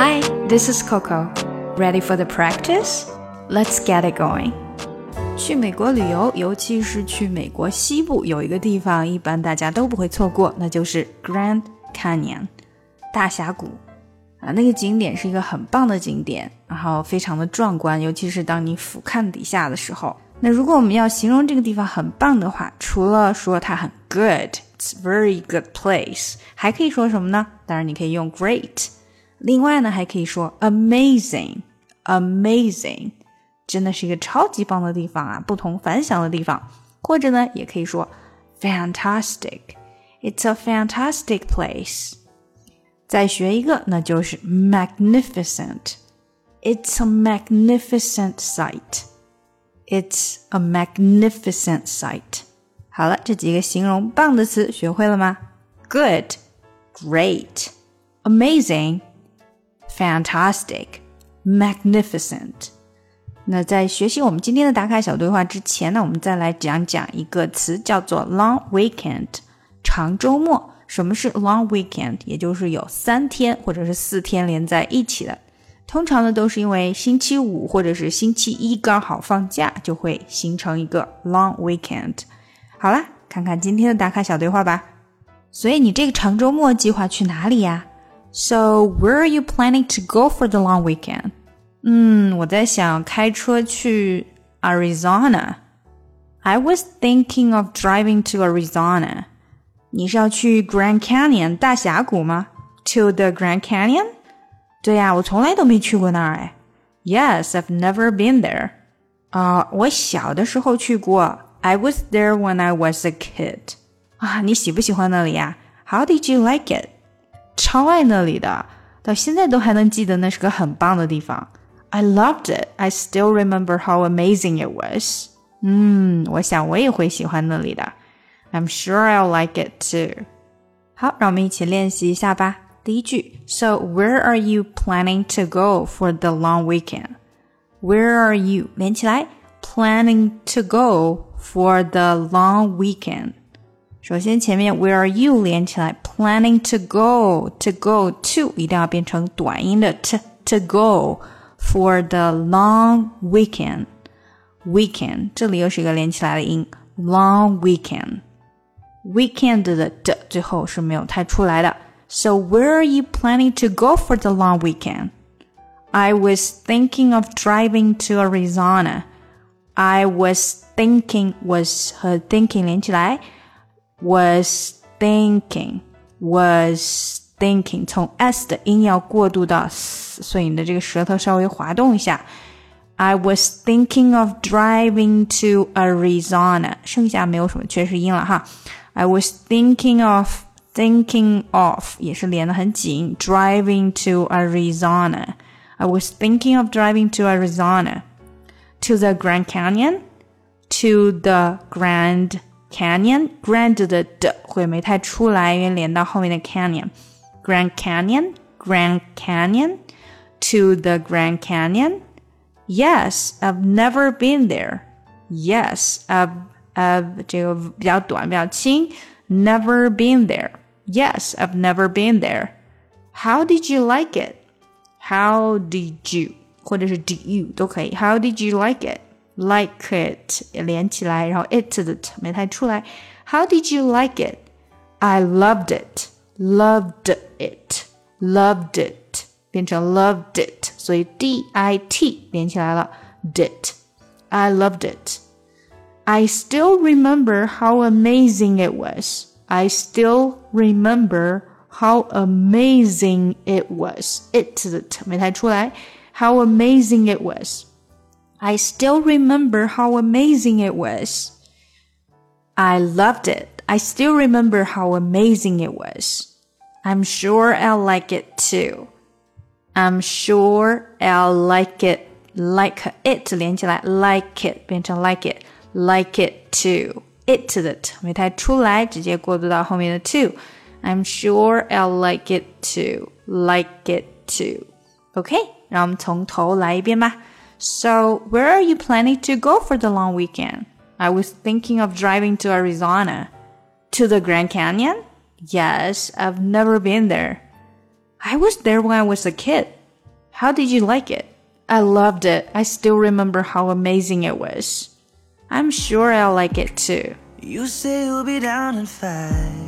Hi, this is Coco. Ready for the practice? Let's get it going. 去美国旅游，尤其是去美国西部，有一个地方一般大家都不会错过，那就是 Grand Canyon 大峡谷啊。那个景点是一个很棒的景点，然后非常的壮观，尤其是当你俯瞰底下的时候。那如果我们要形容这个地方很棒的话，除了说它很 good，it's very good place，还可以说什么呢？当然你可以用 great。另外呢，还可以说 amazing，amazing，真的是一个超级棒的地方啊，不同凡响的地方。或者呢，也可以说 fantastic，it's a fantastic place。再学一个，那就是 magnificent，it's a magnificent sight，it's a magnificent sight。好了，这几个形容棒的词学会了吗？Good，great，amazing。 Fantastic, magnificent。那在学习我们今天的打卡小对话之前呢，我们再来讲讲一个词，叫做 long weekend，长周末。什么是 long weekend？也就是有三天或者是四天连在一起的。通常呢，都是因为星期五或者是星期一刚好放假，就会形成一个 long weekend。好啦，看看今天的打卡小对话吧。所以你这个长周末计划去哪里呀 ？So where are you planning to go for the long weekend? 嗯，我在想开车去 Arizona. I was thinking of driving to Arizona. 你是要去 Grand Canyon 大峡谷吗？To the Grand Canyon? 对呀，我从来都没去过那儿哎。Yes, I've never been there. 啊、uh,，我小的时候去过。I was there when I was a kid. 啊，你喜不喜欢那里呀？How did you like it? 超爱那里的，到现在都还能记得那是个很棒的地方。I loved it. I still remember how amazing it was. 嗯，我想我也会喜欢那里的。I'm sure I'll like it too. 好，让我们一起练习一下吧。第一句，So where are you planning to go for the long weekend? Where are you 连起来，planning to go for the long weekend? 首先，前面 Where are you 连起来，planning to go to go to 一定要变成短音的 t to go for the long weekend weekend 这里又是一个连起来的音 long weekend weekend 的的最后是没有太出来的。So where are you planning to go for the long weekend? I was thinking of driving to Arizona. I was thinking was 和 thinking 连起来。 was thinking was thinking，从 s 的音要过渡到 s，所以你的这个舌头稍微滑动一下。I was thinking of driving to Arizona，剩下没有什么缺失音了哈。I was thinking of thinking of 也是连得很紧，driving to Arizona。I was thinking of driving to Arizona to the Grand Canyon to the Grand Canyon Grand 的的会没太出来，因为连到后面的 Canyon。Grand Canyon, Grand Canyon, to the Grand Canyon. Yes, I've never been there. Yes, I've I've 这个比较短，比较轻。Never been there. Yes, I've never been there. How did you like it? How did you 或者是 did you 都可以。How did you like it? like it 连起来，然后 it 的 t 没太出来。How did you like it? I loved it, loved it, loved it 变成 loved it，所以 d i t 连起来了，did. I loved it. I still remember how amazing it was. I still remember how amazing it was. It 的 t 没太出来，how amazing it was. I still remember how amazing it was. I loved it. I still remember how amazing it was. I'm sure I'll like it too. I'm sure I'll like it. Like it 连起来，like it 变成 like it, like it too. It 的 t 没太出来，直接过渡到后面的 to。I'm sure I'll like it too. Like it too. OK，让我们从头来一遍吧。 So, where are you planning to go for the long weekend? I was thinking of driving to Arizona. To the Grand Canyon? Yes, I've never been there. I was there when I was a kid. How did you like it? I loved it. I still remember how amazing it was. I'm sure I'll like it too. You say you'll be down in five.